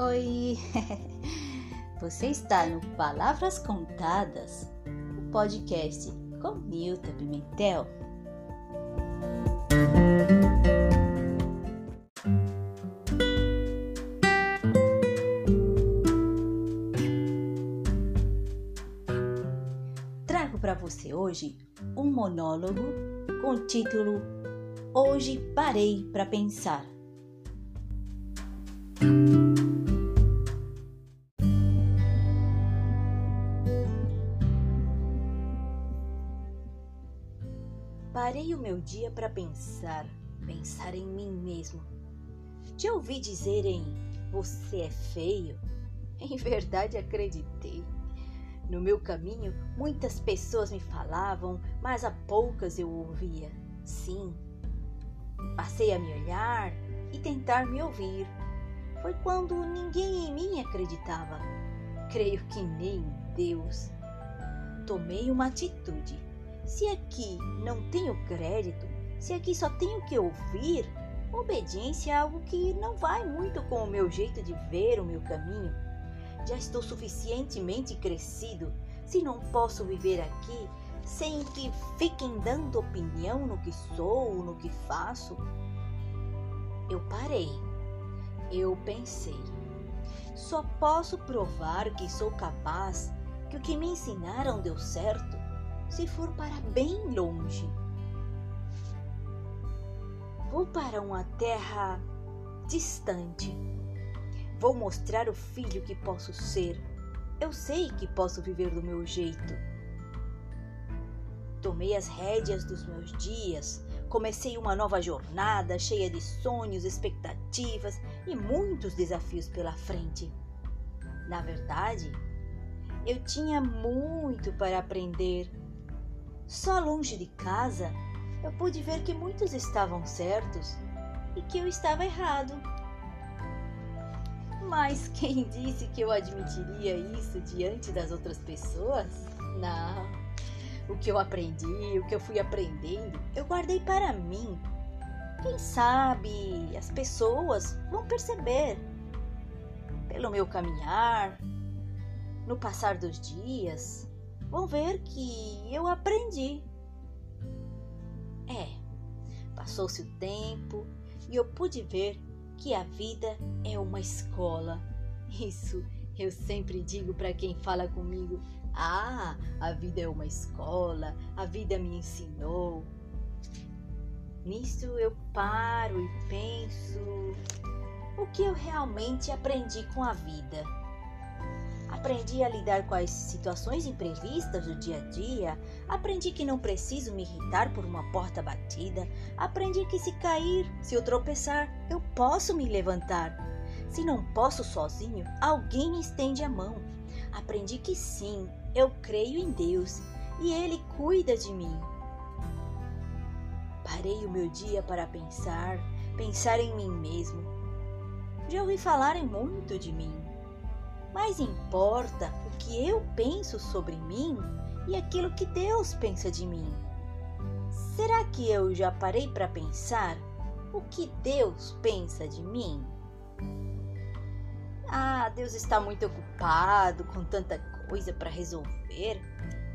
Oi! Você está no Palavras Contadas, o podcast com Nilton Pimentel. Trago para você hoje um monólogo com o título Hoje Parei para Pensar. O meu dia para pensar, pensar em mim mesmo. Já ouvi dizerem você é feio? Em verdade acreditei. No meu caminho, muitas pessoas me falavam, mas a poucas eu ouvia. Sim. Passei a me olhar e tentar me ouvir. Foi quando ninguém em mim acreditava. Creio que nem Deus. Tomei uma atitude se aqui não tenho crédito, se aqui só tenho que ouvir, obediência é algo que não vai muito com o meu jeito de ver o meu caminho. Já estou suficientemente crescido se não posso viver aqui sem que fiquem dando opinião no que sou, no que faço. Eu parei. Eu pensei. Só posso provar que sou capaz, que o que me ensinaram deu certo se for para bem longe. Vou para uma terra distante. Vou mostrar o filho que posso ser. Eu sei que posso viver do meu jeito. Tomei as rédeas dos meus dias, comecei uma nova jornada cheia de sonhos, expectativas e muitos desafios pela frente. Na verdade, eu tinha muito para aprender só longe de casa, eu pude ver que muitos estavam certos e que eu estava errado. Mas quem disse que eu admitiria isso diante das outras pessoas? Não. O que eu aprendi, o que eu fui aprendendo, eu guardei para mim. Quem sabe as pessoas vão perceber pelo meu caminhar, no passar dos dias, vão ver que eu aprendi. É, passou-se o tempo e eu pude ver que a vida é uma escola. Isso eu sempre digo para quem fala comigo: Ah, a vida é uma escola, a vida me ensinou. Nisso eu paro e penso o que eu realmente aprendi com a vida. Aprendi a lidar com as situações imprevistas do dia a dia. Aprendi que não preciso me irritar por uma porta batida. Aprendi que se cair, se eu tropeçar, eu posso me levantar. Se não posso sozinho, alguém estende a mão. Aprendi que sim, eu creio em Deus e Ele cuida de mim. Parei o meu dia para pensar, pensar em mim mesmo. Já ouvi falarem muito de mim mas importa o que eu penso sobre mim e aquilo que Deus pensa de mim. Será que eu já parei para pensar o que Deus pensa de mim? Ah, Deus está muito ocupado com tanta coisa para resolver.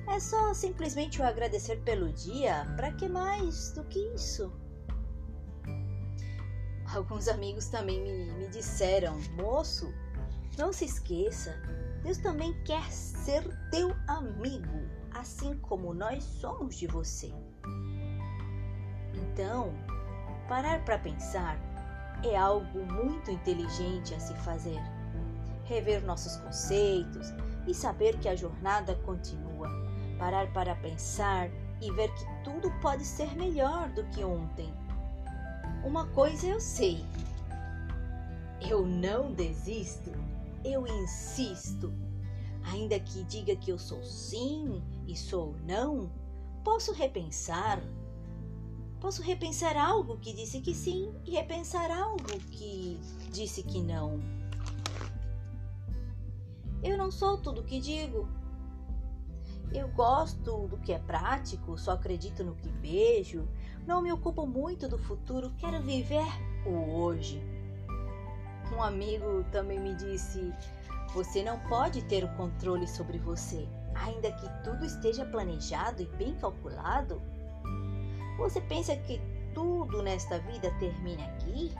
É só simplesmente o agradecer pelo dia. Para que mais do que isso? Alguns amigos também me, me disseram, moço, não se esqueça, Deus também quer ser teu amigo, assim como nós somos de você. Então, parar para pensar é algo muito inteligente a se fazer. Rever nossos conceitos e saber que a jornada continua. Parar para pensar e ver que tudo pode ser melhor do que ontem. Uma coisa eu sei: eu não desisto eu insisto. Ainda que diga que eu sou sim e sou não, posso repensar. Posso repensar algo que disse que sim e repensar algo que disse que não. Eu não sou tudo o que digo. Eu gosto do que é prático, só acredito no que vejo, não me ocupo muito do futuro, quero viver o hoje. Um amigo também me disse: Você não pode ter o controle sobre você, ainda que tudo esteja planejado e bem calculado. Você pensa que tudo nesta vida termina aqui?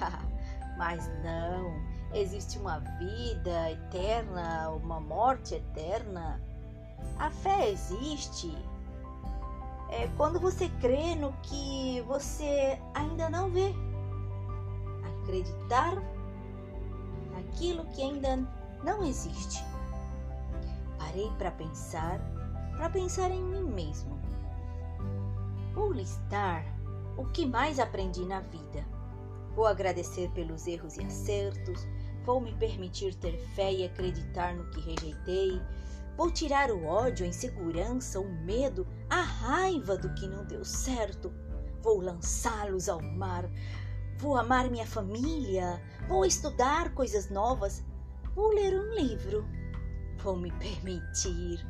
Mas não, existe uma vida eterna, uma morte eterna. A fé existe. É quando você crê no que você ainda não vê. Acreditar naquilo que ainda não existe. Parei para pensar, para pensar em mim mesmo. Vou listar o que mais aprendi na vida. Vou agradecer pelos erros e acertos, vou me permitir ter fé e acreditar no que rejeitei, vou tirar o ódio, a insegurança, o medo, a raiva do que não deu certo, vou lançá-los ao mar, vou amar minha família, vou estudar coisas novas, vou ler um livro, vou me permitir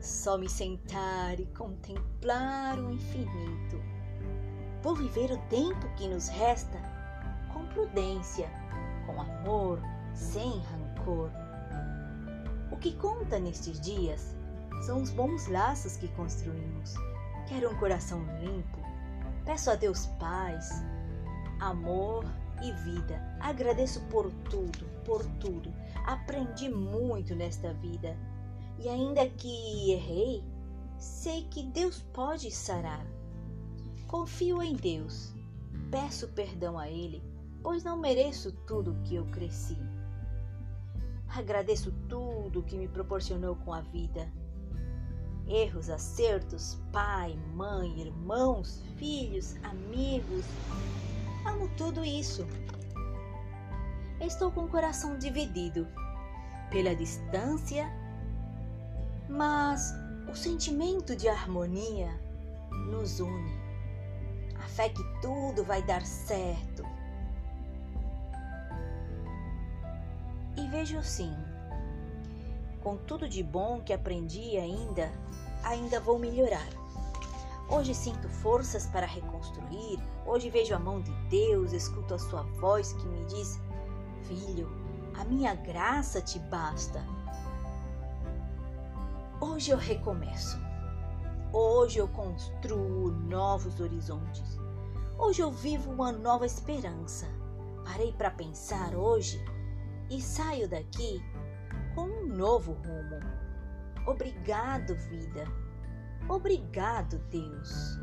só me sentar e contemplar o infinito. Vou viver o tempo que nos resta com prudência, com amor, sem rancor. O que conta nestes dias são os bons laços que construímos. Quero um coração limpo. Peço a Deus paz, amor e vida. Agradeço por tudo, por tudo. Aprendi muito nesta vida e ainda que errei, sei que Deus pode sarar. Confio em Deus, peço perdão a Ele, pois não mereço tudo que eu cresci. Agradeço tudo que me proporcionou com a vida. Erros, acertos, pai, mãe, irmãos, filhos, amigos. Amo tudo isso. Estou com o coração dividido pela distância mas o sentimento de harmonia nos une. A fé que tudo vai dar certo. E vejo assim, com tudo de bom que aprendi ainda, ainda vou melhorar. Hoje sinto forças para reconstruir, hoje vejo a mão de Deus, escuto a sua voz que me diz: Filho, a minha graça te basta. Hoje eu recomeço. Hoje eu construo novos horizontes. Hoje eu vivo uma nova esperança. Parei para pensar hoje e saio daqui com um novo rumo. Obrigado, vida. Obrigado, Deus.